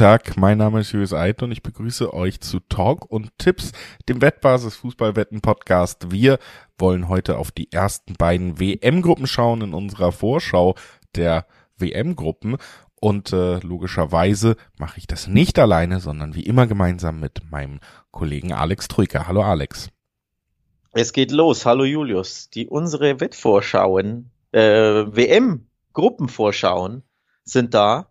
Tag, mein Name ist Julius Eid und ich begrüße euch zu Talk und Tipps, dem Wettbasis Fußballwetten Podcast. Wir wollen heute auf die ersten beiden WM-Gruppen schauen in unserer Vorschau der WM-Gruppen und äh, logischerweise mache ich das nicht alleine, sondern wie immer gemeinsam mit meinem Kollegen Alex Trücker. Hallo Alex. Es geht los. Hallo Julius. Die unsere Wettvorschauen, äh, WM-Gruppenvorschauen sind da.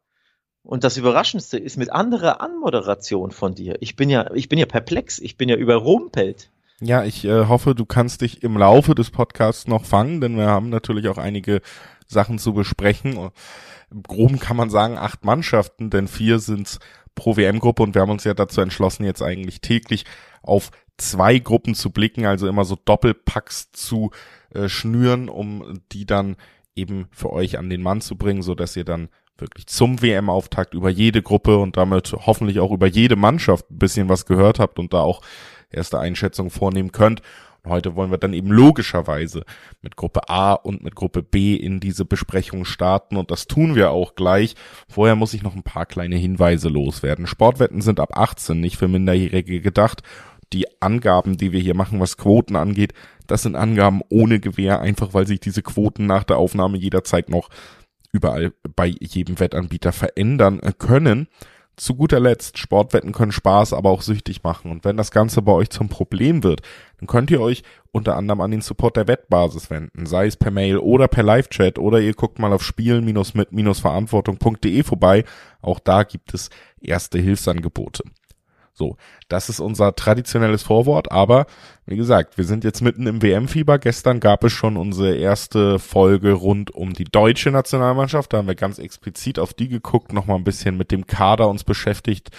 Und das Überraschendste ist mit anderer Anmoderation von dir. Ich bin ja, ich bin ja perplex, ich bin ja überrumpelt. Ja, ich äh, hoffe, du kannst dich im Laufe des Podcasts noch fangen, denn wir haben natürlich auch einige Sachen zu besprechen. Im Groben kann man sagen acht Mannschaften, denn vier sind's pro WM-Gruppe und wir haben uns ja dazu entschlossen, jetzt eigentlich täglich auf zwei Gruppen zu blicken, also immer so Doppelpacks zu äh, schnüren, um die dann eben für euch an den Mann zu bringen, so dass ihr dann wirklich zum WM-Auftakt über jede Gruppe und damit hoffentlich auch über jede Mannschaft ein bisschen was gehört habt und da auch erste Einschätzungen vornehmen könnt. Und heute wollen wir dann eben logischerweise mit Gruppe A und mit Gruppe B in diese Besprechung starten und das tun wir auch gleich. Vorher muss ich noch ein paar kleine Hinweise loswerden. Sportwetten sind ab 18 nicht für Minderjährige gedacht. Die Angaben, die wir hier machen, was Quoten angeht, das sind Angaben ohne Gewähr, einfach weil sich diese Quoten nach der Aufnahme jederzeit noch überall bei jedem Wettanbieter verändern können. Zu guter Letzt, Sportwetten können Spaß, aber auch süchtig machen. Und wenn das Ganze bei euch zum Problem wird, dann könnt ihr euch unter anderem an den Support der Wettbasis wenden, sei es per Mail oder per Live-Chat oder ihr guckt mal auf spielen-mit-verantwortung.de vorbei. Auch da gibt es erste Hilfsangebote. So, das ist unser traditionelles Vorwort, aber wie gesagt, wir sind jetzt mitten im WM-Fieber. Gestern gab es schon unsere erste Folge rund um die deutsche Nationalmannschaft. Da haben wir ganz explizit auf die geguckt, nochmal ein bisschen mit dem Kader uns beschäftigt,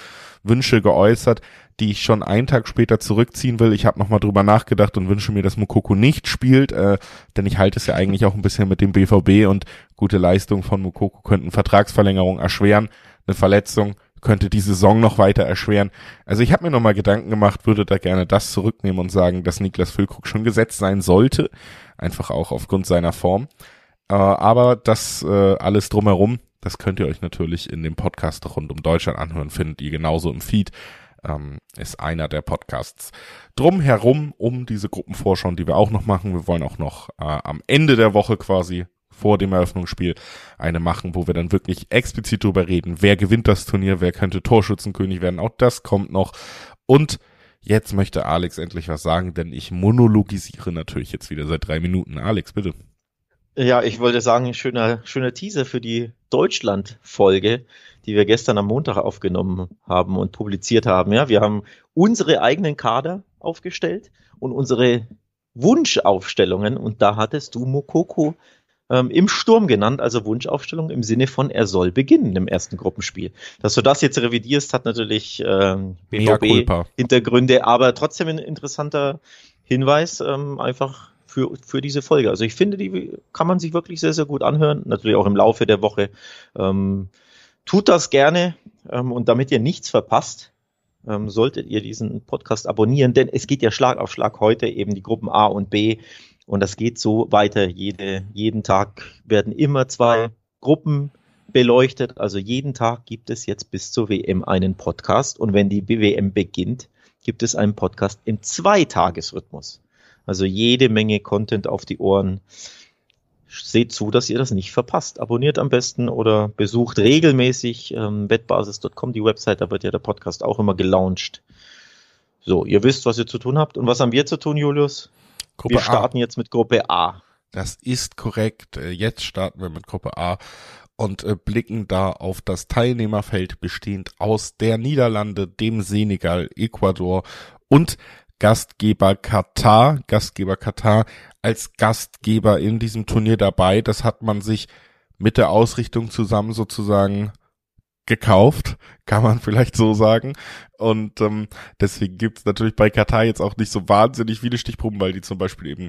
Wünsche geäußert, die ich schon einen Tag später zurückziehen will. Ich habe nochmal drüber nachgedacht und wünsche mir, dass Mukoko nicht spielt, äh, denn ich halte es ja eigentlich auch ein bisschen mit dem BVB und gute Leistungen von Mukoko könnten Vertragsverlängerung erschweren. Eine Verletzung könnte die Saison noch weiter erschweren. Also ich habe mir nochmal Gedanken gemacht, würde da gerne das zurücknehmen und sagen, dass Niklas Füllkrug schon gesetzt sein sollte, einfach auch aufgrund seiner Form. Äh, aber das äh, alles drumherum, das könnt ihr euch natürlich in dem Podcast rund um Deutschland anhören, findet ihr genauso im Feed. Ähm, ist einer der Podcasts drumherum um diese Gruppenvorschau, die wir auch noch machen. Wir wollen auch noch äh, am Ende der Woche quasi vor dem Eröffnungsspiel eine machen, wo wir dann wirklich explizit drüber reden, wer gewinnt das Turnier, wer könnte Torschützenkönig werden. Auch das kommt noch. Und jetzt möchte Alex endlich was sagen, denn ich monologisiere natürlich jetzt wieder seit drei Minuten. Alex, bitte. Ja, ich wollte sagen, schöner, schöner Teaser für die Deutschland-Folge, die wir gestern am Montag aufgenommen haben und publiziert haben. Ja, wir haben unsere eigenen Kader aufgestellt und unsere Wunschaufstellungen und da hattest du Mokoko ähm, im Sturm genannt, also Wunschaufstellung im Sinne von, er soll beginnen im ersten Gruppenspiel. Dass du das jetzt revidierst, hat natürlich ähm, BVB-Hintergründe, aber trotzdem ein interessanter Hinweis, ähm, einfach für, für diese Folge. Also ich finde, die kann man sich wirklich sehr, sehr gut anhören, natürlich auch im Laufe der Woche. Ähm, tut das gerne ähm, und damit ihr nichts verpasst, ähm, solltet ihr diesen Podcast abonnieren, denn es geht ja Schlag auf Schlag heute eben die Gruppen A und B und das geht so weiter. Jede, jeden Tag werden immer zwei Gruppen beleuchtet. Also jeden Tag gibt es jetzt bis zur WM einen Podcast. Und wenn die WM beginnt, gibt es einen Podcast im Zweitagesrhythmus. Also jede Menge Content auf die Ohren. Seht zu, dass ihr das nicht verpasst. Abonniert am besten oder besucht regelmäßig ähm, wettbasis.com, die Website, da wird ja der Podcast auch immer gelauncht. So, ihr wisst, was ihr zu tun habt. Und was haben wir zu tun, Julius? Gruppe wir starten A. jetzt mit Gruppe A. Das ist korrekt. Äh, jetzt starten wir mit Gruppe A und äh, blicken da auf das Teilnehmerfeld bestehend aus der Niederlande, dem Senegal, Ecuador und Gastgeber Katar. Gastgeber Katar als Gastgeber in diesem Turnier dabei. Das hat man sich mit der Ausrichtung zusammen sozusagen gekauft, kann man vielleicht so sagen. Und ähm, deswegen gibt's natürlich bei Katar jetzt auch nicht so wahnsinnig viele Stichproben, weil die zum Beispiel eben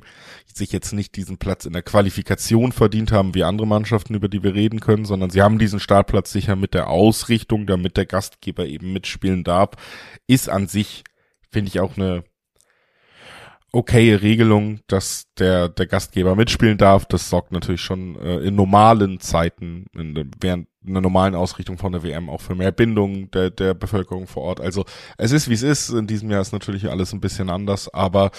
sich jetzt nicht diesen Platz in der Qualifikation verdient haben, wie andere Mannschaften, über die wir reden können, sondern sie haben diesen Startplatz sicher mit der Ausrichtung, damit der Gastgeber eben mitspielen darf, ist an sich, finde ich, auch eine okaye Regelung, dass der, der Gastgeber mitspielen darf. Das sorgt natürlich schon äh, in normalen Zeiten, in, während einer normalen Ausrichtung von der WM auch für mehr Bindung der, der Bevölkerung vor Ort. Also es ist, wie es ist. In diesem Jahr ist natürlich alles ein bisschen anders, aber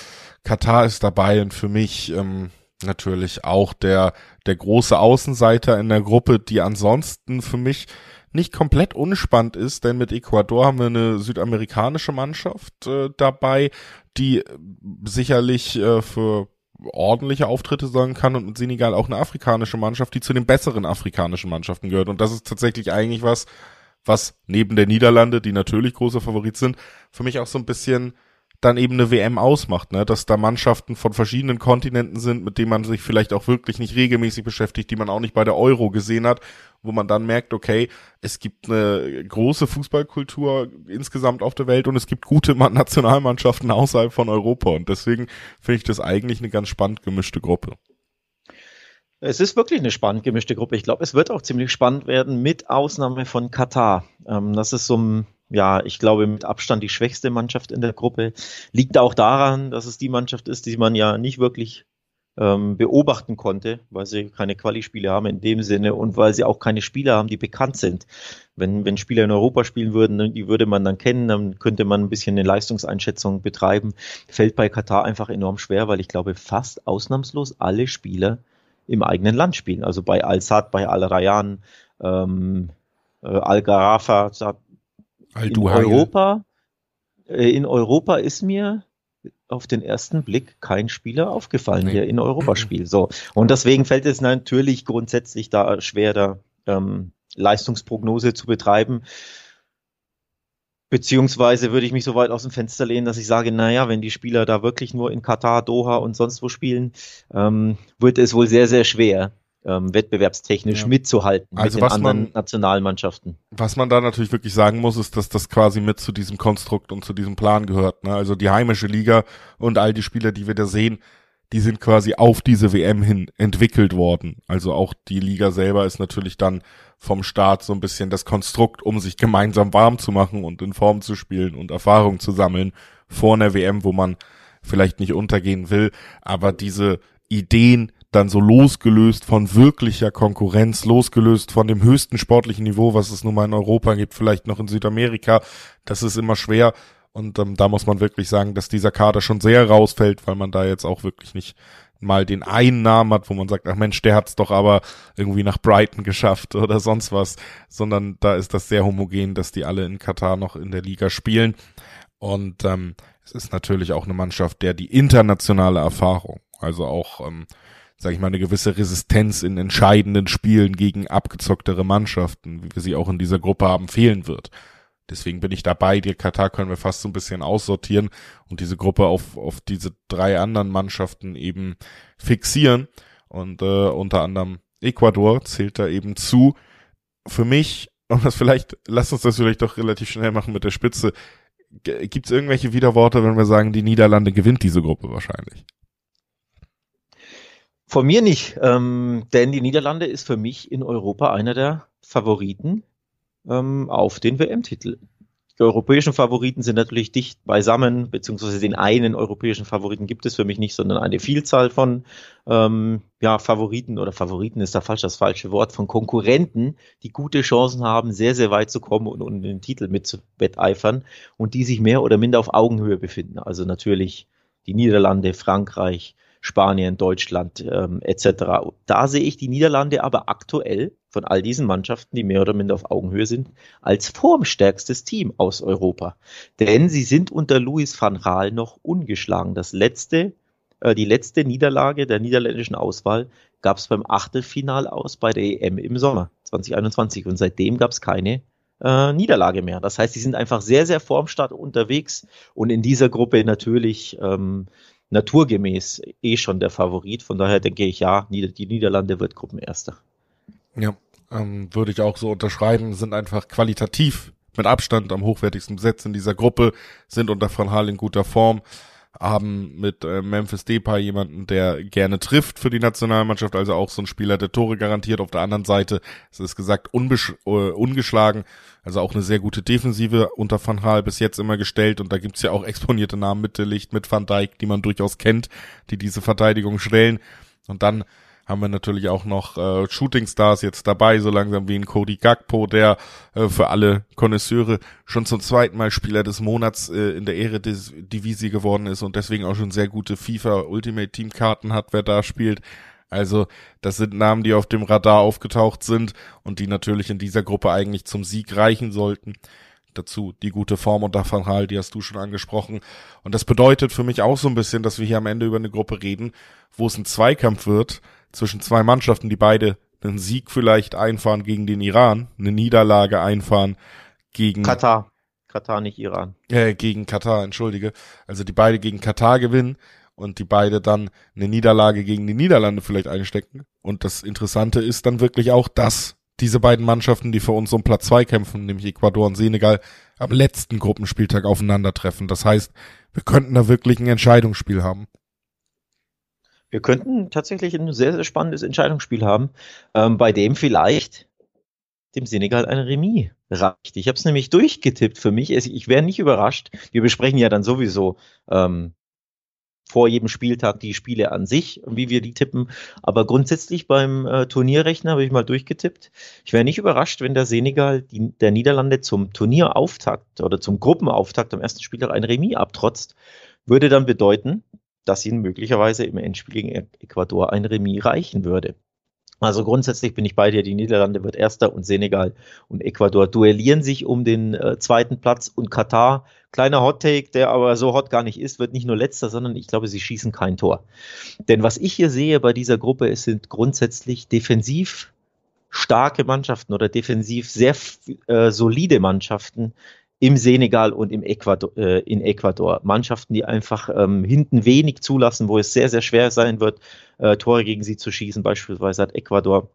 Katar ist dabei und für mich ähm, natürlich auch der, der große Außenseiter in der Gruppe, die ansonsten für mich nicht komplett unspannend ist, denn mit Ecuador haben wir eine südamerikanische Mannschaft äh, dabei, die sicherlich äh, für ordentliche Auftritte sorgen kann und mit Senegal auch eine afrikanische Mannschaft, die zu den besseren afrikanischen Mannschaften gehört. Und das ist tatsächlich eigentlich was, was neben der Niederlande, die natürlich große Favorit sind, für mich auch so ein bisschen dann eben eine WM ausmacht, ne? dass da Mannschaften von verschiedenen Kontinenten sind, mit denen man sich vielleicht auch wirklich nicht regelmäßig beschäftigt, die man auch nicht bei der Euro gesehen hat, wo man dann merkt, okay, es gibt eine große Fußballkultur insgesamt auf der Welt und es gibt gute Nationalmannschaften außerhalb von Europa und deswegen finde ich das eigentlich eine ganz spannend gemischte Gruppe. Es ist wirklich eine spannend gemischte Gruppe. Ich glaube, es wird auch ziemlich spannend werden, mit Ausnahme von Katar. Ähm, das ist so ein ja, ich glaube, mit Abstand die schwächste Mannschaft in der Gruppe. Liegt auch daran, dass es die Mannschaft ist, die man ja nicht wirklich ähm, beobachten konnte, weil sie keine Quali-Spiele haben in dem Sinne und weil sie auch keine Spieler haben, die bekannt sind. Wenn, wenn Spieler in Europa spielen würden, die würde man dann kennen, dann könnte man ein bisschen eine Leistungseinschätzung betreiben. Fällt bei Katar einfach enorm schwer, weil ich glaube, fast ausnahmslos alle Spieler im eigenen Land spielen. Also bei Al-Sad, bei Al-Rayan, ähm, äh, Al-Garafa, in Europa, äh, in Europa ist mir auf den ersten Blick kein Spieler aufgefallen, nee. der in Europa spielt. So. Und deswegen fällt es natürlich grundsätzlich da schwer, da ähm, Leistungsprognose zu betreiben. Beziehungsweise würde ich mich so weit aus dem Fenster lehnen, dass ich sage, naja, wenn die Spieler da wirklich nur in Katar, Doha und sonst wo spielen, ähm, wird es wohl sehr, sehr schwer, ähm, wettbewerbstechnisch ja. mitzuhalten also mit den anderen man, Nationalmannschaften. Was man da natürlich wirklich sagen muss, ist, dass das quasi mit zu diesem Konstrukt und zu diesem Plan gehört. Ne? Also die heimische Liga und all die Spieler, die wir da sehen, die sind quasi auf diese WM hin entwickelt worden. Also auch die Liga selber ist natürlich dann vom Staat so ein bisschen das Konstrukt, um sich gemeinsam warm zu machen und in Form zu spielen und Erfahrung zu sammeln vor einer WM, wo man vielleicht nicht untergehen will. Aber diese Ideen, dann so losgelöst von wirklicher Konkurrenz, losgelöst von dem höchsten sportlichen Niveau, was es nun mal in Europa gibt, vielleicht noch in Südamerika. Das ist immer schwer. Und ähm, da muss man wirklich sagen, dass dieser Kader schon sehr rausfällt, weil man da jetzt auch wirklich nicht mal den einen Namen hat, wo man sagt, ach Mensch, der hat's doch aber irgendwie nach Brighton geschafft oder sonst was, sondern da ist das sehr homogen, dass die alle in Katar noch in der Liga spielen. Und ähm, es ist natürlich auch eine Mannschaft, der die internationale Erfahrung, also auch ähm, sage ich mal, eine gewisse Resistenz in entscheidenden Spielen gegen abgezocktere Mannschaften, wie wir sie auch in dieser Gruppe haben, fehlen wird. Deswegen bin ich dabei. Die Katar können wir fast so ein bisschen aussortieren und diese Gruppe auf, auf diese drei anderen Mannschaften eben fixieren. Und äh, unter anderem Ecuador zählt da eben zu. Für mich, und das vielleicht, lass uns das vielleicht doch relativ schnell machen mit der Spitze. Gibt es irgendwelche Widerworte, wenn wir sagen, die Niederlande gewinnt diese Gruppe wahrscheinlich? Von mir nicht, ähm, denn die Niederlande ist für mich in Europa einer der Favoriten ähm, auf den WM-Titel. Die europäischen Favoriten sind natürlich dicht beisammen, beziehungsweise den einen europäischen Favoriten gibt es für mich nicht, sondern eine Vielzahl von ähm, ja, Favoriten oder Favoriten ist da falsch das falsche Wort, von Konkurrenten, die gute Chancen haben, sehr, sehr weit zu kommen und, und den Titel mitzubetteifern und die sich mehr oder minder auf Augenhöhe befinden. Also natürlich die Niederlande, Frankreich, Spanien, Deutschland ähm, etc. Da sehe ich die Niederlande aber aktuell von all diesen Mannschaften, die mehr oder minder auf Augenhöhe sind, als formstärkstes Team aus Europa. Denn sie sind unter Louis van Gaal noch ungeschlagen. Das letzte, äh, die letzte Niederlage der niederländischen Auswahl gab es beim Achtelfinal aus bei der EM im Sommer 2021 und seitdem gab es keine äh, Niederlage mehr. Das heißt, sie sind einfach sehr, sehr formstark unterwegs und in dieser Gruppe natürlich ähm, naturgemäß eh schon der Favorit. Von daher denke ich, ja, die Niederlande wird Gruppenerster. Ja, ähm, würde ich auch so unterschreiben, sind einfach qualitativ mit Abstand am hochwertigsten besetzt in dieser Gruppe, sind unter Van Hal in guter Form, haben mit äh, Memphis Depay jemanden, der gerne trifft für die Nationalmannschaft, also auch so ein Spieler, der Tore garantiert. Auf der anderen Seite, es ist gesagt, unbesch äh, ungeschlagen, also auch eine sehr gute Defensive unter Van Gaal bis jetzt immer gestellt. Und da gibt's ja auch exponierte Namen mit Licht, mit Van Dijk, die man durchaus kennt, die diese Verteidigung stellen. Und dann haben wir natürlich auch noch äh, Shooting Stars jetzt dabei, so langsam wie ein Cody Gagpo, der äh, für alle Konnoisseure schon zum zweiten Mal Spieler des Monats äh, in der Ehre des Divisi geworden ist und deswegen auch schon sehr gute FIFA Ultimate Team Karten hat, wer da spielt. Also das sind Namen, die auf dem Radar aufgetaucht sind und die natürlich in dieser Gruppe eigentlich zum Sieg reichen sollten. Dazu die gute Form unter Van Hal, die hast du schon angesprochen. Und das bedeutet für mich auch so ein bisschen, dass wir hier am Ende über eine Gruppe reden, wo es ein Zweikampf wird, zwischen zwei Mannschaften, die beide einen Sieg vielleicht einfahren gegen den Iran, eine Niederlage einfahren gegen Katar. Katar, nicht Iran. Äh, gegen Katar, entschuldige. Also die beide gegen Katar gewinnen und die beide dann eine Niederlage gegen die Niederlande vielleicht einstecken. Und das Interessante ist dann wirklich auch, dass diese beiden Mannschaften, die für uns um Platz zwei kämpfen, nämlich Ecuador und Senegal, am letzten Gruppenspieltag aufeinandertreffen. Das heißt, wir könnten da wirklich ein Entscheidungsspiel haben. Wir könnten tatsächlich ein sehr, sehr spannendes Entscheidungsspiel haben, ähm, bei dem vielleicht dem Senegal ein Remis reicht. Ich habe es nämlich durchgetippt für mich. Ich wäre nicht überrascht. Wir besprechen ja dann sowieso ähm, vor jedem Spieltag die Spiele an sich, wie wir die tippen. Aber grundsätzlich beim äh, Turnierrechner habe ich mal durchgetippt. Ich wäre nicht überrascht, wenn der Senegal die, der Niederlande zum Turnierauftakt oder zum Gruppenauftakt am ersten Spieltag ein Remis abtrotzt. Würde dann bedeuten, dass ihnen möglicherweise im Endspiel gegen Ecuador ein Remis reichen würde. Also grundsätzlich bin ich bei dir, die Niederlande wird erster und Senegal und Ecuador duellieren sich um den äh, zweiten Platz und Katar, kleiner Hot Take, der aber so hot gar nicht ist, wird nicht nur letzter, sondern ich glaube, sie schießen kein Tor. Denn was ich hier sehe bei dieser Gruppe, es sind grundsätzlich defensiv starke Mannschaften oder defensiv sehr äh, solide Mannschaften, im Senegal und im Ecuador, äh, in Ecuador. Mannschaften, die einfach ähm, hinten wenig zulassen, wo es sehr, sehr schwer sein wird, äh, Tore gegen sie zu schießen. Beispielsweise hat Ecuador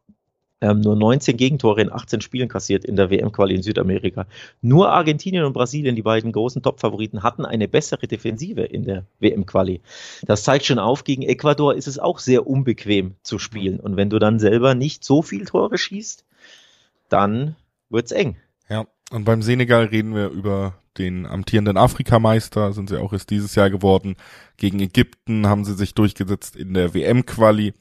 ähm, nur 19 Gegentore in 18 Spielen kassiert in der WM-Quali in Südamerika. Nur Argentinien und Brasilien, die beiden großen Top-Favoriten, hatten eine bessere Defensive in der WM-Quali. Das zeigt schon auf, gegen Ecuador ist es auch sehr unbequem zu spielen. Und wenn du dann selber nicht so viel Tore schießt, dann wird's eng. Ja, und beim Senegal reden wir über den amtierenden Afrikameister, sind sie auch erst dieses Jahr geworden. Gegen Ägypten haben sie sich durchgesetzt in der WM-Quali.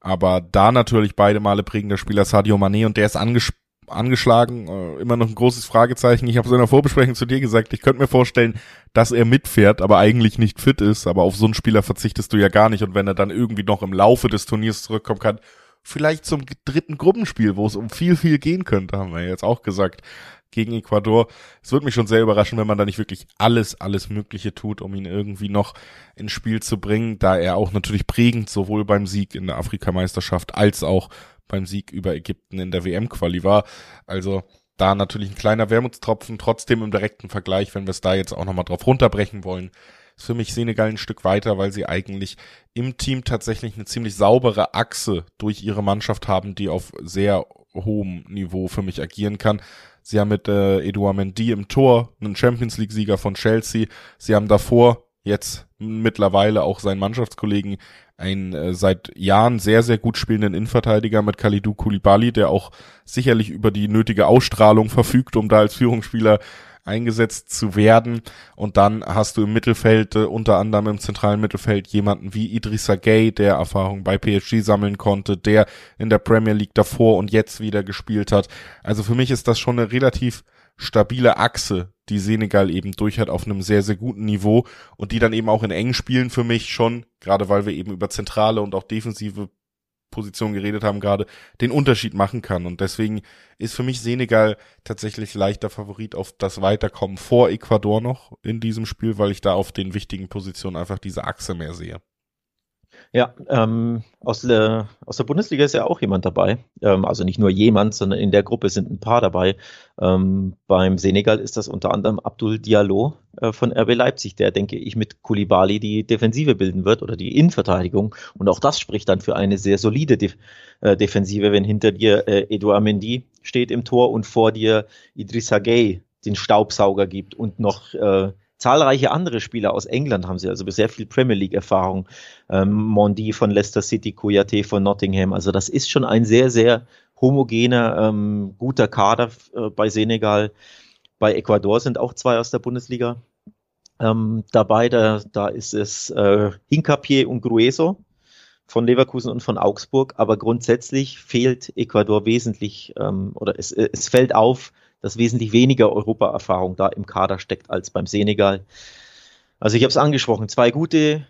Aber da natürlich beide Male prägender Spieler Sadio Mané und der ist anges angeschlagen. Äh, immer noch ein großes Fragezeichen. Ich habe es in der Vorbesprechung zu dir gesagt, ich könnte mir vorstellen, dass er mitfährt, aber eigentlich nicht fit ist. Aber auf so einen Spieler verzichtest du ja gar nicht. Und wenn er dann irgendwie noch im Laufe des Turniers zurückkommen kann, vielleicht zum dritten Gruppenspiel, wo es um viel, viel gehen könnte, haben wir jetzt auch gesagt, gegen Ecuador. Es würde mich schon sehr überraschen, wenn man da nicht wirklich alles, alles Mögliche tut, um ihn irgendwie noch ins Spiel zu bringen, da er auch natürlich prägend sowohl beim Sieg in der Afrikameisterschaft als auch beim Sieg über Ägypten in der WM-Quali war. Also da natürlich ein kleiner Wermutstropfen, trotzdem im direkten Vergleich, wenn wir es da jetzt auch nochmal drauf runterbrechen wollen, ist für mich Senegal ein Stück weiter, weil sie eigentlich im Team tatsächlich eine ziemlich saubere Achse durch ihre Mannschaft haben, die auf sehr hohem Niveau für mich agieren kann. Sie haben mit äh, Edouard Mendy im Tor einen Champions League Sieger von Chelsea. Sie haben davor jetzt mittlerweile auch seinen Mannschaftskollegen einen äh, seit Jahren sehr, sehr gut spielenden Innenverteidiger mit Kalidou Koulibaly, der auch sicherlich über die nötige Ausstrahlung verfügt, um da als Führungsspieler eingesetzt zu werden. Und dann hast du im Mittelfeld, äh, unter anderem im zentralen Mittelfeld, jemanden wie Idrissa Gay, der Erfahrung bei PSG sammeln konnte, der in der Premier League davor und jetzt wieder gespielt hat. Also für mich ist das schon eine relativ stabile Achse, die Senegal eben durch hat auf einem sehr, sehr guten Niveau und die dann eben auch in engen Spielen für mich schon, gerade weil wir eben über zentrale und auch defensive Position geredet haben gerade, den Unterschied machen kann. Und deswegen ist für mich Senegal tatsächlich leichter Favorit auf das Weiterkommen vor Ecuador noch in diesem Spiel, weil ich da auf den wichtigen Positionen einfach diese Achse mehr sehe. Ja, ähm, aus, der, aus der Bundesliga ist ja auch jemand dabei. Ähm, also nicht nur jemand, sondern in der Gruppe sind ein paar dabei. Ähm, beim Senegal ist das unter anderem Abdul Diallo äh, von RB Leipzig, der, denke ich, mit Kulibali die Defensive bilden wird oder die Innenverteidigung. Und auch das spricht dann für eine sehr solide Def äh, Defensive, wenn hinter dir äh, Edouard Mendy steht im Tor und vor dir Idrissa Gay den Staubsauger gibt und noch äh, zahlreiche andere Spieler aus England haben sie, also sehr viel Premier League Erfahrung. Ähm, Mondi von Leicester City, Kouyaté von Nottingham. Also das ist schon ein sehr, sehr homogener, ähm, guter Kader äh, bei Senegal. Bei Ecuador sind auch zwei aus der Bundesliga ähm, dabei. Da, da ist es äh, Hincapié und Grueso von Leverkusen und von Augsburg. Aber grundsätzlich fehlt Ecuador wesentlich ähm, oder es, es fällt auf, dass wesentlich weniger Europaerfahrung da im Kader steckt als beim Senegal. Also ich habe es angesprochen, zwei gute,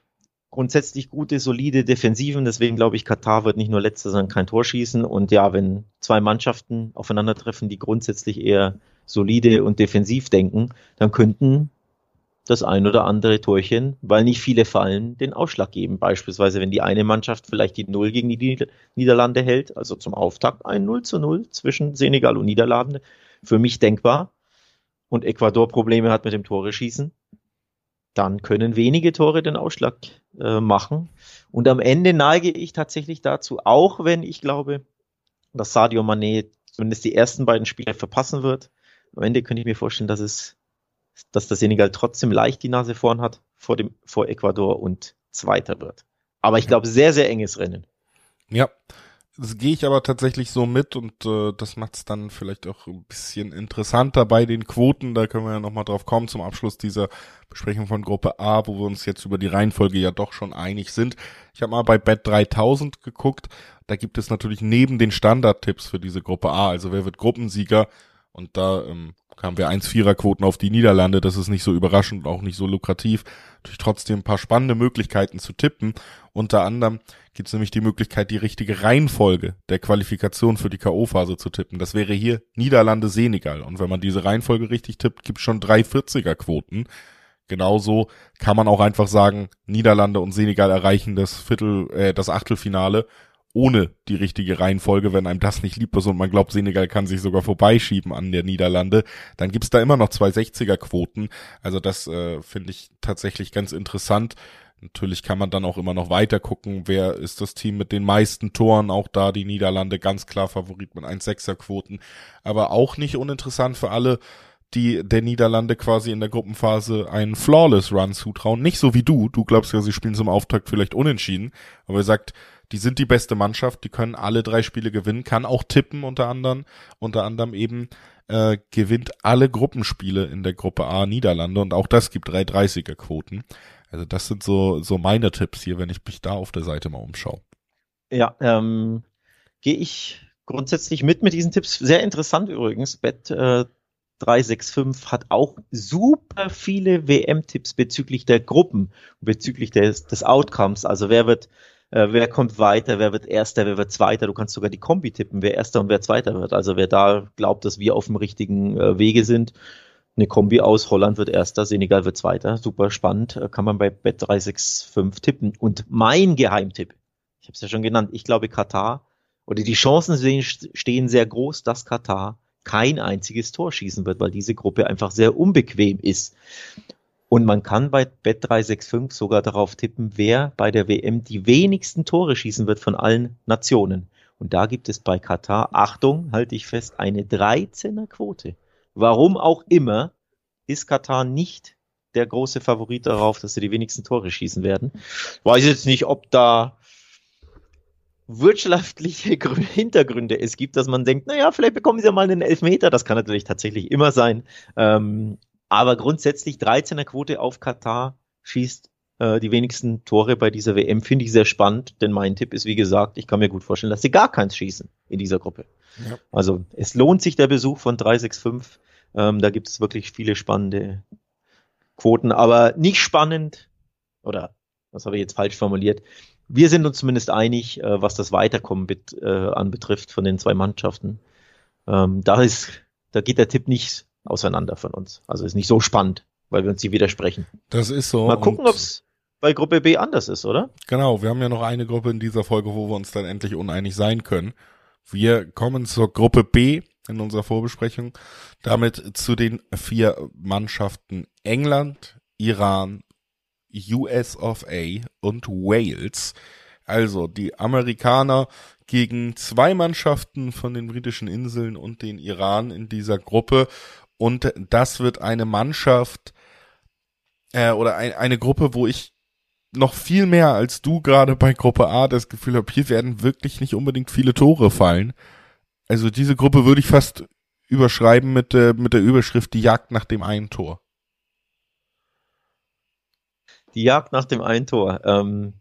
grundsätzlich gute, solide Defensiven. Deswegen glaube ich, Katar wird nicht nur letzter, sondern kein Tor schießen. Und ja, wenn zwei Mannschaften aufeinandertreffen, die grundsätzlich eher solide und defensiv denken, dann könnten das ein oder andere Torchen, weil nicht viele fallen, den Ausschlag geben. Beispielsweise, wenn die eine Mannschaft vielleicht die Null gegen die Niederlande hält, also zum Auftakt ein 0 zu 0 zwischen Senegal und Niederlande, für mich denkbar. Und Ecuador Probleme hat mit dem Tore schießen, dann können wenige Tore den Ausschlag äh, machen. Und am Ende neige ich tatsächlich dazu, auch wenn ich glaube, dass Sadio Mané zumindest die ersten beiden Spiele verpassen wird. Am Ende könnte ich mir vorstellen, dass es dass der Senegal trotzdem leicht die Nase vorn hat vor dem, vor Ecuador und Zweiter wird. Aber ich glaube, sehr, sehr enges Rennen. Ja, das gehe ich aber tatsächlich so mit und äh, das macht es dann vielleicht auch ein bisschen interessanter bei den Quoten. Da können wir ja nochmal drauf kommen zum Abschluss dieser Besprechung von Gruppe A, wo wir uns jetzt über die Reihenfolge ja doch schon einig sind. Ich habe mal bei Bet 3000 geguckt. Da gibt es natürlich neben den Standardtipps für diese Gruppe A, also wer wird Gruppensieger, und da ähm, kamen wir 1-4er-Quoten auf die Niederlande. Das ist nicht so überraschend und auch nicht so lukrativ. Natürlich trotzdem ein paar spannende Möglichkeiten zu tippen. Unter anderem gibt es nämlich die Möglichkeit, die richtige Reihenfolge der Qualifikation für die K.O.-Phase zu tippen. Das wäre hier Niederlande-Senegal. Und wenn man diese Reihenfolge richtig tippt, gibt es schon 340er-Quoten. Genauso kann man auch einfach sagen, Niederlande und Senegal erreichen das Viertel, äh, das Achtelfinale ohne die richtige Reihenfolge, wenn einem das nicht lieb ist und man glaubt, Senegal kann sich sogar vorbeischieben an der Niederlande, dann gibt's da immer noch zwei 60er-Quoten. Also das äh, finde ich tatsächlich ganz interessant. Natürlich kann man dann auch immer noch weiter gucken, wer ist das Team mit den meisten Toren, auch da die Niederlande ganz klar Favorit mit 1,6er-Quoten, aber auch nicht uninteressant für alle, die der Niederlande quasi in der Gruppenphase einen Flawless Run zutrauen. Nicht so wie du, du glaubst ja, sie spielen zum Auftakt vielleicht unentschieden, aber er sagt, die sind die beste Mannschaft, die können alle drei Spiele gewinnen, kann auch tippen unter anderem, unter anderem eben äh, gewinnt alle Gruppenspiele in der Gruppe A Niederlande und auch das gibt 330er Quoten. Also das sind so so meine Tipps hier, wenn ich mich da auf der Seite mal umschaue. Ja, ähm, gehe ich grundsätzlich mit mit diesen Tipps. Sehr interessant übrigens. Bet äh, 365 hat auch super viele WM-Tipps bezüglich der Gruppen, bezüglich des, des Outcomes. Also wer wird äh, wer kommt weiter, wer wird Erster, wer wird Zweiter. Du kannst sogar die Kombi tippen, wer Erster und wer Zweiter wird. Also wer da glaubt, dass wir auf dem richtigen äh, Wege sind, eine Kombi aus Holland wird Erster, Senegal wird Zweiter. Super spannend, äh, kann man bei Bet365 tippen. Und mein Geheimtipp, ich habe es ja schon genannt, ich glaube Katar, oder die Chancen stehen sehr groß, dass Katar kein einziges Tor schießen wird, weil diese Gruppe einfach sehr unbequem ist. Und man kann bei Bet365 sogar darauf tippen, wer bei der WM die wenigsten Tore schießen wird von allen Nationen. Und da gibt es bei Katar, Achtung, halte ich fest, eine 13er Quote. Warum auch immer ist Katar nicht der große Favorit darauf, dass sie die wenigsten Tore schießen werden. Weiß jetzt nicht, ob da wirtschaftliche Hintergründe es gibt, dass man denkt, naja, vielleicht bekommen sie ja mal einen Elfmeter. Das kann natürlich tatsächlich immer sein. Ähm, aber grundsätzlich 13er Quote auf Katar schießt äh, die wenigsten Tore bei dieser WM. Finde ich sehr spannend, denn mein Tipp ist, wie gesagt, ich kann mir gut vorstellen, dass sie gar keins schießen in dieser Gruppe. Ja. Also es lohnt sich der Besuch von 365. Ähm, da gibt es wirklich viele spannende Quoten, aber nicht spannend, oder was habe ich jetzt falsch formuliert, wir sind uns zumindest einig, äh, was das Weiterkommen bet, äh, anbetrifft von den zwei Mannschaften. Ähm, da ist, da geht der Tipp nicht auseinander von uns. Also ist nicht so spannend, weil wir uns hier widersprechen. Das ist so. Mal gucken, ob es bei Gruppe B anders ist, oder? Genau, wir haben ja noch eine Gruppe in dieser Folge, wo wir uns dann endlich uneinig sein können. Wir kommen zur Gruppe B in unserer Vorbesprechung. Damit zu den vier Mannschaften England, Iran, US of A und Wales. Also die Amerikaner gegen zwei Mannschaften von den britischen Inseln und den Iran in dieser Gruppe und das wird eine Mannschaft, äh, oder ein, eine Gruppe, wo ich noch viel mehr als du gerade bei Gruppe A das Gefühl habe, hier werden wirklich nicht unbedingt viele Tore fallen. Also diese Gruppe würde ich fast überschreiben mit, äh, mit der Überschrift Die Jagd nach dem einen Tor. Die Jagd nach dem einen Tor. Ähm,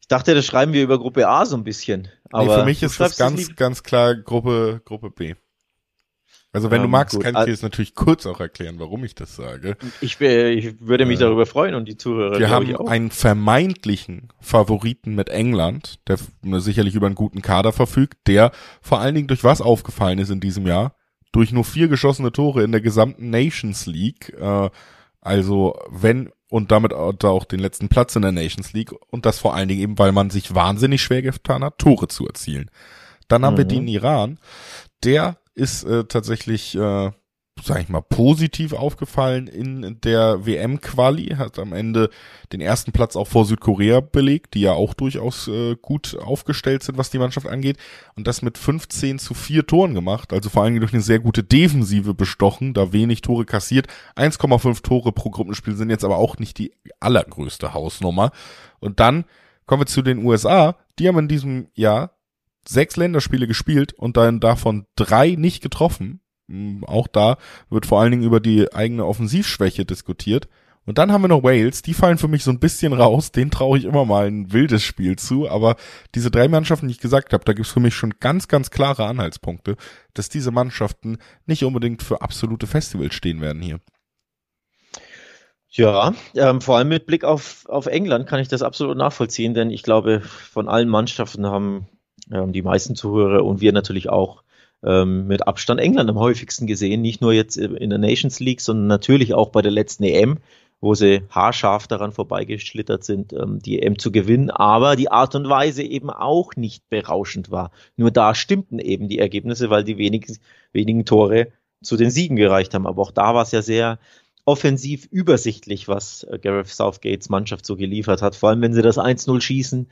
ich dachte, das schreiben wir über Gruppe A so ein bisschen. Aber nee, für mich ist das ganz, ganz klar Gruppe, Gruppe B. Also wenn ähm, du magst, gut. kann ich dir jetzt natürlich kurz auch erklären, warum ich das sage. Ich, ich würde mich äh, darüber freuen und die Zuhörer. Wir haben einen vermeintlichen Favoriten mit England, der sicherlich über einen guten Kader verfügt, der vor allen Dingen durch was aufgefallen ist in diesem Jahr? Durch nur vier geschossene Tore in der gesamten Nations League. Äh, also wenn und damit auch den letzten Platz in der Nations League und das vor allen Dingen eben, weil man sich wahnsinnig schwer getan hat, Tore zu erzielen. Dann haben mhm. wir den Iran, der ist äh, tatsächlich, äh, sag ich mal, positiv aufgefallen in der WM-Quali, hat am Ende den ersten Platz auch vor Südkorea belegt, die ja auch durchaus äh, gut aufgestellt sind, was die Mannschaft angeht. Und das mit 15 zu 4 Toren gemacht, also vor allem durch eine sehr gute Defensive bestochen, da wenig Tore kassiert. 1,5 Tore pro Gruppenspiel sind jetzt aber auch nicht die allergrößte Hausnummer. Und dann kommen wir zu den USA. Die haben in diesem Jahr sechs Länderspiele gespielt und dann davon drei nicht getroffen. Hm, auch da wird vor allen Dingen über die eigene Offensivschwäche diskutiert. Und dann haben wir noch Wales, die fallen für mich so ein bisschen raus, den traue ich immer mal ein wildes Spiel zu, aber diese drei Mannschaften, die ich gesagt habe, da gibt's für mich schon ganz, ganz klare Anhaltspunkte, dass diese Mannschaften nicht unbedingt für absolute Festivals stehen werden hier. Ja, ähm, vor allem mit Blick auf, auf England kann ich das absolut nachvollziehen, denn ich glaube, von allen Mannschaften haben ähm, die meisten Zuhörer und wir natürlich auch ähm, mit Abstand England am häufigsten gesehen, nicht nur jetzt in der Nations League, sondern natürlich auch bei der letzten EM, wo sie haarscharf daran vorbeigeschlittert sind, ähm, die EM zu gewinnen, aber die Art und Weise eben auch nicht berauschend war. Nur da stimmten eben die Ergebnisse, weil die wenigen, wenigen Tore zu den Siegen gereicht haben. Aber auch da war es ja sehr offensiv übersichtlich, was äh, Gareth Southgates Mannschaft so geliefert hat. Vor allem, wenn sie das 1-0 schießen,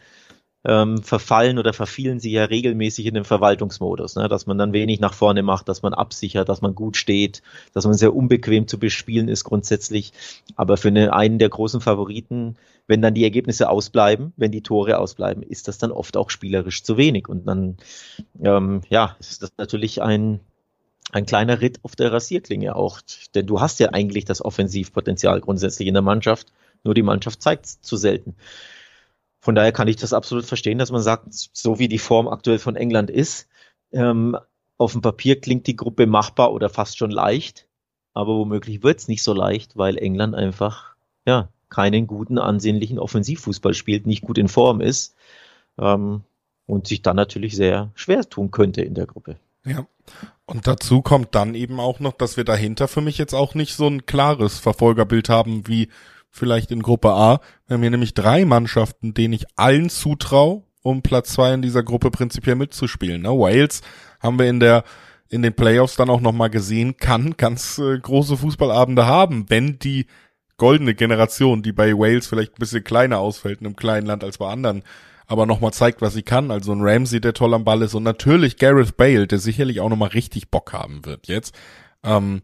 ähm, verfallen oder verfielen sie ja regelmäßig in den Verwaltungsmodus, ne? dass man dann wenig nach vorne macht, dass man absichert, dass man gut steht, dass man sehr unbequem zu bespielen ist grundsätzlich. Aber für eine, einen der großen Favoriten, wenn dann die Ergebnisse ausbleiben, wenn die Tore ausbleiben, ist das dann oft auch spielerisch zu wenig. Und dann, ähm, ja, ist das natürlich ein, ein kleiner Ritt auf der Rasierklinge auch. Denn du hast ja eigentlich das Offensivpotenzial grundsätzlich in der Mannschaft, nur die Mannschaft zeigt es zu selten. Von daher kann ich das absolut verstehen, dass man sagt, so wie die Form aktuell von England ist, ähm, auf dem Papier klingt die Gruppe machbar oder fast schon leicht, aber womöglich wird es nicht so leicht, weil England einfach ja keinen guten, ansehnlichen Offensivfußball spielt, nicht gut in Form ist ähm, und sich dann natürlich sehr schwer tun könnte in der Gruppe. Ja. Und dazu kommt dann eben auch noch, dass wir dahinter für mich jetzt auch nicht so ein klares Verfolgerbild haben wie vielleicht in Gruppe A. Wir haben hier nämlich drei Mannschaften, denen ich allen zutraue, um Platz zwei in dieser Gruppe prinzipiell mitzuspielen. Ne? Wales haben wir in der in den Playoffs dann auch nochmal gesehen, kann ganz äh, große Fußballabende haben, wenn die goldene Generation, die bei Wales vielleicht ein bisschen kleiner ausfällt in einem kleinen Land als bei anderen, aber nochmal zeigt, was sie kann. Also ein Ramsey, der toll am Ball ist und natürlich Gareth Bale, der sicherlich auch nochmal richtig Bock haben wird jetzt. Ähm,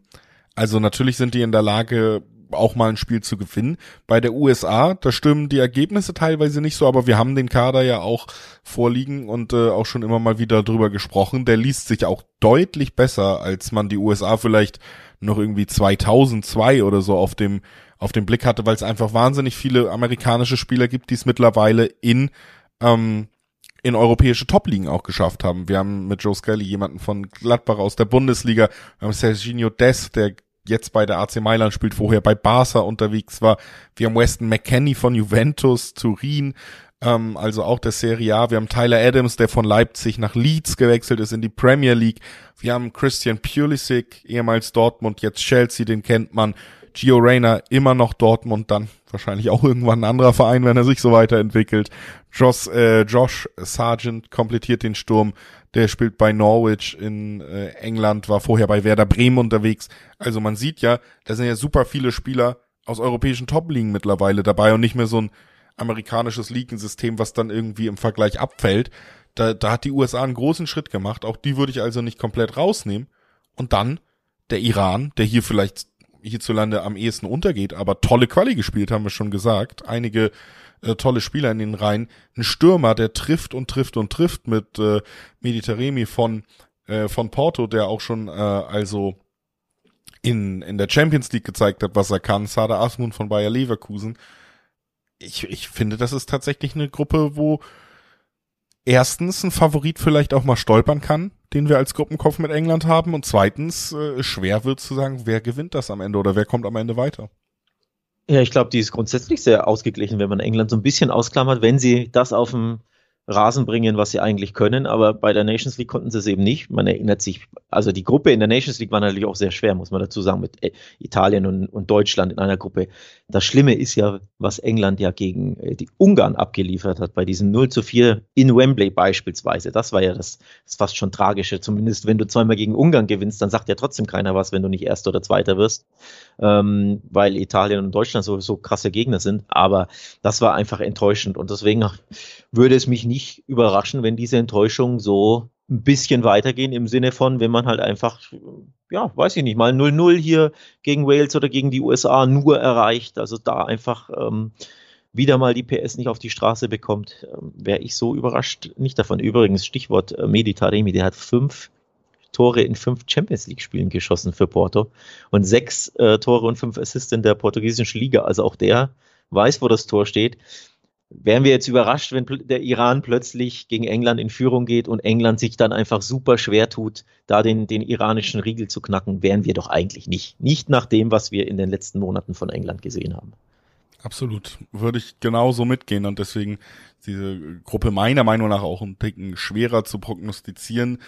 also natürlich sind die in der Lage, auch mal ein Spiel zu gewinnen. Bei der USA, da stimmen die Ergebnisse teilweise nicht so, aber wir haben den Kader ja auch vorliegen und äh, auch schon immer mal wieder drüber gesprochen. Der liest sich auch deutlich besser, als man die USA vielleicht noch irgendwie 2002 oder so auf dem auf dem Blick hatte, weil es einfach wahnsinnig viele amerikanische Spieler gibt, die es mittlerweile in ähm, in europäische Top-Ligen auch geschafft haben. Wir haben mit Joe Scully jemanden von Gladbach aus der Bundesliga, wir haben Serginho Dest, der jetzt bei der AC Mailand spielt, vorher bei Barca unterwegs war. Wir haben Weston McKenney von Juventus, Turin, ähm, also auch der Serie A. Wir haben Tyler Adams, der von Leipzig nach Leeds gewechselt ist in die Premier League. Wir haben Christian Pulisic, ehemals Dortmund, jetzt Chelsea, den kennt man. Gio Reyna, immer noch Dortmund, dann wahrscheinlich auch irgendwann ein anderer Verein, wenn er sich so weiterentwickelt. Josh, äh, Josh Sargent komplettiert den Sturm der spielt bei Norwich in äh, England, war vorher bei Werder Bremen unterwegs. Also man sieht ja, da sind ja super viele Spieler aus europäischen Top-Ligen mittlerweile dabei und nicht mehr so ein amerikanisches Ligensystem, was dann irgendwie im Vergleich abfällt. Da, da hat die USA einen großen Schritt gemacht. Auch die würde ich also nicht komplett rausnehmen. Und dann der Iran, der hier vielleicht hierzulande am ehesten untergeht, aber tolle Quali gespielt, haben wir schon gesagt. Einige äh, tolle Spieler in den Reihen. Ein Stürmer, der trifft und trifft und trifft mit äh, Mediterremi von, äh, von Porto, der auch schon äh, also in, in der Champions League gezeigt hat, was er kann. Sada Asmun von Bayer Leverkusen. Ich, ich finde, das ist tatsächlich eine Gruppe, wo erstens ein Favorit vielleicht auch mal stolpern kann, den wir als Gruppenkopf mit England haben und zweitens äh, schwer wird zu sagen, wer gewinnt das am Ende oder wer kommt am Ende weiter. Ja, ich glaube, die ist grundsätzlich sehr ausgeglichen, wenn man England so ein bisschen ausklammert, wenn sie das auf dem Rasen bringen, was sie eigentlich können, aber bei der Nations League konnten sie es eben nicht. Man erinnert sich, also die Gruppe in der Nations League war natürlich auch sehr schwer, muss man dazu sagen, mit äh, Italien und, und Deutschland in einer Gruppe. Das Schlimme ist ja, was England ja gegen äh, die Ungarn abgeliefert hat, bei diesem 0 zu 4 in Wembley beispielsweise. Das war ja das, das fast schon tragische. Zumindest wenn du zweimal gegen Ungarn gewinnst, dann sagt ja trotzdem keiner was, wenn du nicht Erster oder Zweiter wirst, ähm, weil Italien und Deutschland so, so krasse Gegner sind. Aber das war einfach enttäuschend und deswegen würde es mich nicht überraschen, wenn diese Enttäuschung so ein bisschen weitergehen im Sinne von, wenn man halt einfach, ja, weiß ich nicht, mal 0-0 hier gegen Wales oder gegen die USA nur erreicht, also da einfach ähm, wieder mal die PS nicht auf die Straße bekommt, ähm, wäre ich so überrascht nicht davon. Übrigens, Stichwort äh, Medi der hat fünf Tore in fünf Champions League-Spielen geschossen für Porto und sechs äh, Tore und fünf Assists in der portugiesischen Liga. Also auch der weiß, wo das Tor steht. Wären wir jetzt überrascht, wenn der Iran plötzlich gegen England in Führung geht und England sich dann einfach super schwer tut, da den, den iranischen Riegel zu knacken, wären wir doch eigentlich nicht. Nicht nach dem, was wir in den letzten Monaten von England gesehen haben. Absolut. Würde ich genauso mitgehen und deswegen diese Gruppe meiner Meinung nach auch ein Ticken schwerer zu prognostizieren.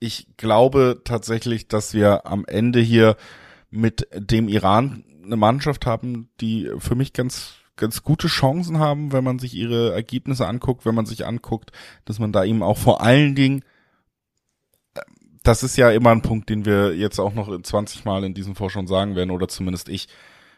Ich glaube tatsächlich, dass wir am Ende hier mit dem Iran eine Mannschaft haben, die für mich ganz ganz gute Chancen haben, wenn man sich ihre Ergebnisse anguckt, wenn man sich anguckt, dass man da eben auch vor allen Dingen, äh, das ist ja immer ein Punkt, den wir jetzt auch noch 20 Mal in diesem Vorschau sagen werden, oder zumindest ich.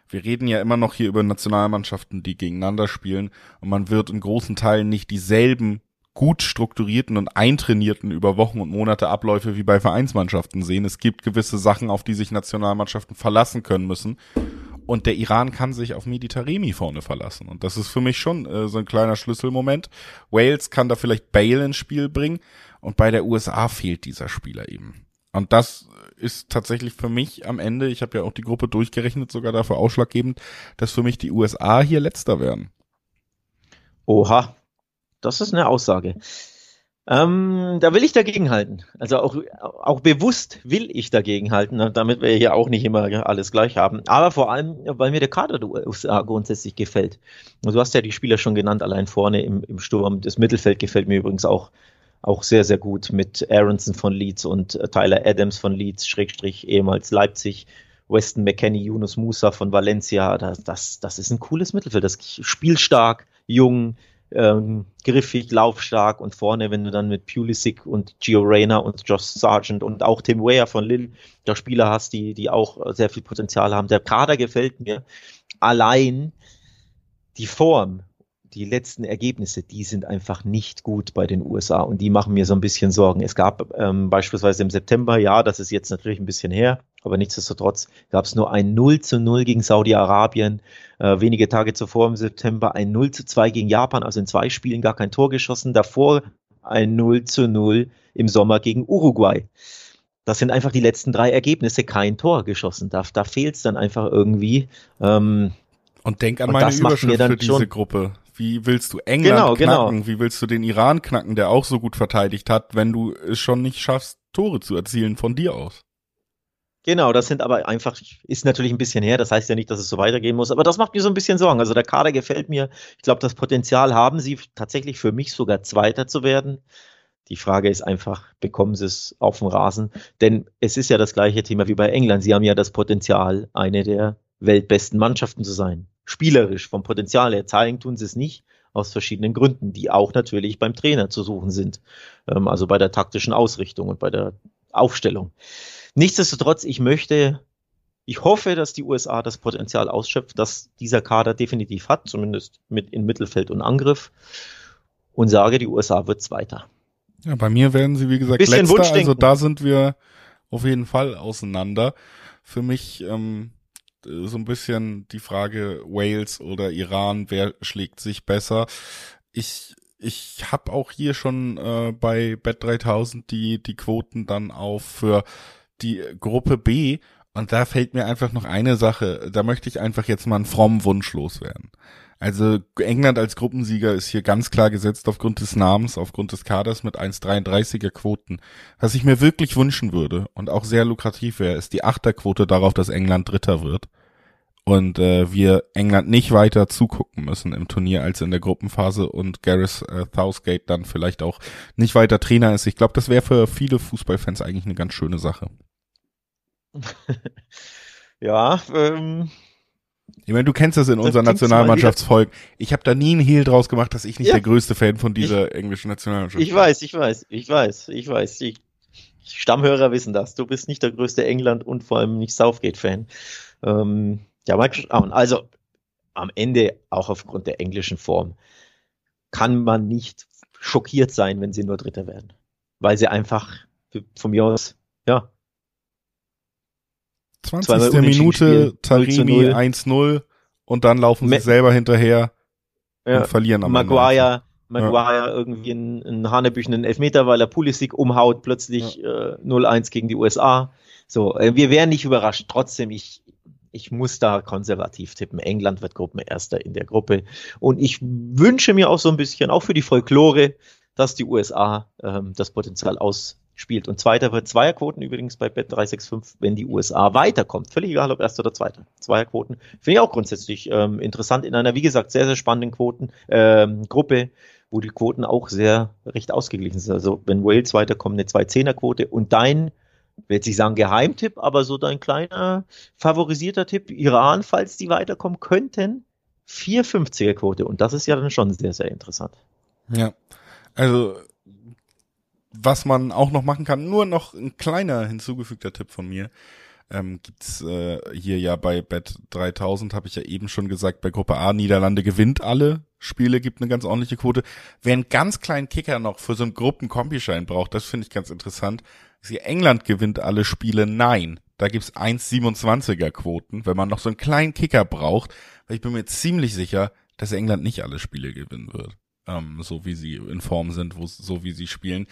Wir reden ja immer noch hier über Nationalmannschaften, die gegeneinander spielen, und man wird in großen Teilen nicht dieselben gut strukturierten und eintrainierten über Wochen und Monate Abläufe wie bei Vereinsmannschaften sehen. Es gibt gewisse Sachen, auf die sich Nationalmannschaften verlassen können müssen. Und der Iran kann sich auf Meditaremi vorne verlassen. Und das ist für mich schon äh, so ein kleiner Schlüsselmoment. Wales kann da vielleicht Bale ins Spiel bringen. Und bei der USA fehlt dieser Spieler eben. Und das ist tatsächlich für mich am Ende, ich habe ja auch die Gruppe durchgerechnet, sogar dafür ausschlaggebend, dass für mich die USA hier letzter werden. Oha, das ist eine Aussage. Ähm, da will ich dagegen halten. Also auch, auch bewusst will ich dagegen halten, damit wir hier auch nicht immer alles gleich haben. Aber vor allem, weil mir der Kader der USA grundsätzlich gefällt. Du hast ja die Spieler schon genannt, allein vorne im, im Sturm. Das Mittelfeld gefällt mir übrigens auch, auch sehr, sehr gut mit Aronson von Leeds und äh, Tyler Adams von Leeds, Schrägstrich ehemals Leipzig. Weston McKenney, Yunus Musa von Valencia, das, das, das ist ein cooles Mittelfeld. Das spielstark, jung, ähm, griffig, laufstark und vorne, wenn du dann mit Pulisic und Gio Reyna und Josh Sargent und auch Tim Weir von Lille da Spieler hast, die, die auch sehr viel Potenzial haben. Der Kader gefällt mir. Allein die Form, die letzten Ergebnisse, die sind einfach nicht gut bei den USA und die machen mir so ein bisschen Sorgen. Es gab ähm, beispielsweise im September, ja, das ist jetzt natürlich ein bisschen her, aber nichtsdestotrotz gab es nur ein 0 zu 0 gegen Saudi-Arabien. Äh, wenige Tage zuvor im September ein 0 zu 2 gegen Japan, also in zwei Spielen gar kein Tor geschossen. Davor ein 0 zu 0 im Sommer gegen Uruguay. Das sind einfach die letzten drei Ergebnisse, kein Tor geschossen. Da, da fehlt es dann einfach irgendwie. Ähm, und denk an meine Überschrift für diese Gruppe. Wie willst du England genau, genau. knacken? Genau. Wie willst du den Iran knacken, der auch so gut verteidigt hat, wenn du es schon nicht schaffst, Tore zu erzielen von dir aus? Genau, das sind aber einfach, ist natürlich ein bisschen her, das heißt ja nicht, dass es so weitergehen muss, aber das macht mir so ein bisschen Sorgen. Also der Kader gefällt mir. Ich glaube, das Potenzial haben sie tatsächlich für mich sogar Zweiter zu werden. Die Frage ist einfach, bekommen sie es auf dem Rasen? Denn es ist ja das gleiche Thema wie bei England. Sie haben ja das Potenzial, eine der weltbesten Mannschaften zu sein. Spielerisch, vom Potenzial her zeigen tun sie es nicht, aus verschiedenen Gründen, die auch natürlich beim Trainer zu suchen sind. Ähm, also bei der taktischen Ausrichtung und bei der Aufstellung. Nichtsdestotrotz, ich möchte, ich hoffe, dass die USA das Potenzial ausschöpft, dass dieser Kader definitiv hat, zumindest mit in Mittelfeld und Angriff. Und sage, die USA wird Zweiter. Ja, bei mir werden sie, wie gesagt, Bisschen letzter. Also da sind wir auf jeden Fall auseinander. Für mich ähm, äh, so ein bisschen die Frage Wales oder Iran, wer schlägt sich besser. Ich ich habe auch hier schon äh, bei Bet 3000 die die Quoten dann auf für die Gruppe B und da fällt mir einfach noch eine Sache, da möchte ich einfach jetzt mal einen frommen Wunsch loswerden. Also England als Gruppensieger ist hier ganz klar gesetzt aufgrund des Namens, aufgrund des Kaders mit 1,33er Quoten. Was ich mir wirklich wünschen würde und auch sehr lukrativ wäre, ist die Achterquote darauf, dass England Dritter wird. Und äh, wir England nicht weiter zugucken müssen im Turnier als in der Gruppenphase und Gareth äh, Southgate dann vielleicht auch nicht weiter Trainer ist. Ich glaube, das wäre für viele Fußballfans eigentlich eine ganz schöne Sache. ja, ähm, ich meine, du kennst das in das unserer Nationalmannschaftsvolk. Ich habe da nie einen Hehl draus gemacht, dass ich nicht ja. der größte Fan von dieser ich, englischen Nationalmannschaft bin. Ich weiß, ich weiß, ich weiß, ich weiß. Die Stammhörer wissen das. Du bist nicht der größte England und vor allem nicht Southgate-Fan. Ähm, ja, mal schauen. Also am Ende, auch aufgrund der englischen Form, kann man nicht schockiert sein, wenn sie nur Dritter werden. Weil sie einfach von mir aus, 20. Minute, Tarimi 1-0 und dann laufen sie Me selber hinterher ja, und verlieren am Maguire, Ende. Maguire ja. irgendwie einen, einen hanebüchenden Elfmeter, weil er Pulisic umhaut, plötzlich ja. äh, 0-1 gegen die USA. So, äh, wir wären nicht überrascht. Trotzdem, ich, ich muss da konservativ tippen. England wird Gruppenerster in der Gruppe. Und ich wünsche mir auch so ein bisschen, auch für die Folklore, dass die USA ähm, das Potenzial aus spielt. Und zweiter wird Zweierquoten übrigens bei Bet 365, wenn die USA weiterkommt. Völlig egal, ob erster oder zweiter. Zweierquoten finde ich auch grundsätzlich ähm, interessant in einer, wie gesagt, sehr, sehr spannenden Quoten, ähm, Gruppe, wo die Quoten auch sehr recht ausgeglichen sind. Also wenn Wales weiterkommt, eine 2-10er-Quote und dein, will jetzt sagen Geheimtipp, aber so dein kleiner favorisierter Tipp, Iran, falls die weiterkommen könnten, 4-50er-Quote. Und das ist ja dann schon sehr, sehr interessant. Ja. Also was man auch noch machen kann, nur noch ein kleiner hinzugefügter Tipp von mir. Ähm, gibt's äh, hier ja bei Bet 3000, habe ich ja eben schon gesagt, bei Gruppe A, Niederlande gewinnt alle Spiele, gibt eine ganz ordentliche Quote. Wer einen ganz kleinen Kicker noch für so einen Gruppenkompischein braucht, das finde ich ganz interessant. Sie England gewinnt alle Spiele, nein. Da gibt's 1,27er Quoten, wenn man noch so einen kleinen Kicker braucht, weil ich bin mir ziemlich sicher, dass England nicht alle Spiele gewinnen wird ähm, so wie sie in Form sind, wo, so wie sie spielen.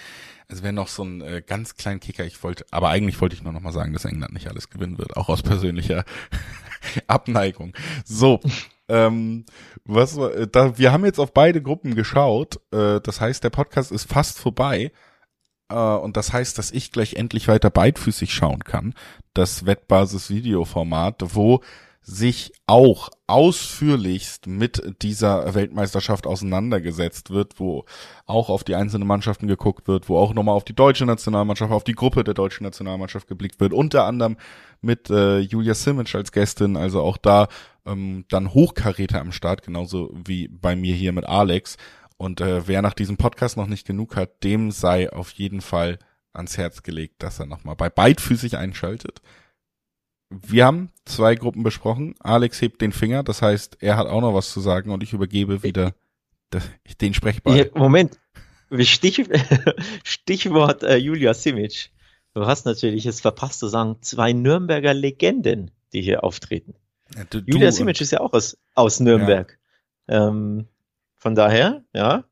Es wäre noch so ein äh, ganz kleinen Kicker. Ich wollte, aber eigentlich wollte ich nur noch mal sagen, dass England nicht alles gewinnen wird, auch aus persönlicher Abneigung. So, ähm, was äh, da? Wir haben jetzt auf beide Gruppen geschaut. Äh, das heißt, der Podcast ist fast vorbei. Äh, und das heißt, dass ich gleich endlich weiter beidfüßig schauen kann. Das Wettbasis-Videoformat, wo sich auch ausführlichst mit dieser Weltmeisterschaft auseinandergesetzt wird, wo auch auf die einzelnen Mannschaften geguckt wird, wo auch nochmal auf die deutsche Nationalmannschaft, auf die Gruppe der deutschen Nationalmannschaft geblickt wird, unter anderem mit äh, Julia Simic als Gästin, also auch da ähm, dann Hochkaräter am Start, genauso wie bei mir hier mit Alex. Und äh, wer nach diesem Podcast noch nicht genug hat, dem sei auf jeden Fall ans Herz gelegt, dass er nochmal bei beidfüßig einschaltet wir haben zwei Gruppen besprochen. Alex hebt den Finger, das heißt, er hat auch noch was zu sagen und ich übergebe wieder den Sprechball. Moment, Stich, Stichwort äh, Julia Simic. Du hast natürlich es verpasst zu sagen, zwei Nürnberger Legenden, die hier auftreten. Ja, du, Julia Simic ist ja auch aus, aus Nürnberg. Ja. Ähm, von daher, ja,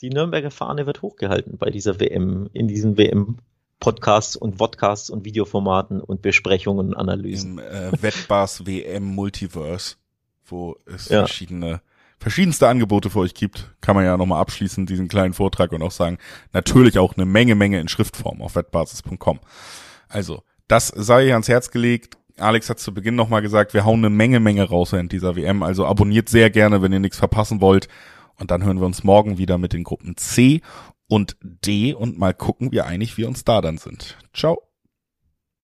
die Nürnberger Fahne wird hochgehalten bei dieser WM, in diesem WM Podcasts und Vodcasts und Videoformaten und Besprechungen und Analysen. Im äh, Wettbars WM Multiverse, wo es ja. verschiedene verschiedenste Angebote für euch gibt, kann man ja nochmal abschließen, diesen kleinen Vortrag und auch sagen, natürlich auch eine Menge, Menge in Schriftform auf wettbasis.com. Also, das sei ihr ans Herz gelegt. Alex hat zu Beginn nochmal gesagt, wir hauen eine Menge, Menge raus während dieser WM. Also abonniert sehr gerne, wenn ihr nichts verpassen wollt. Und dann hören wir uns morgen wieder mit den Gruppen C und D und mal gucken, wie einig wir uns da dann sind. Ciao.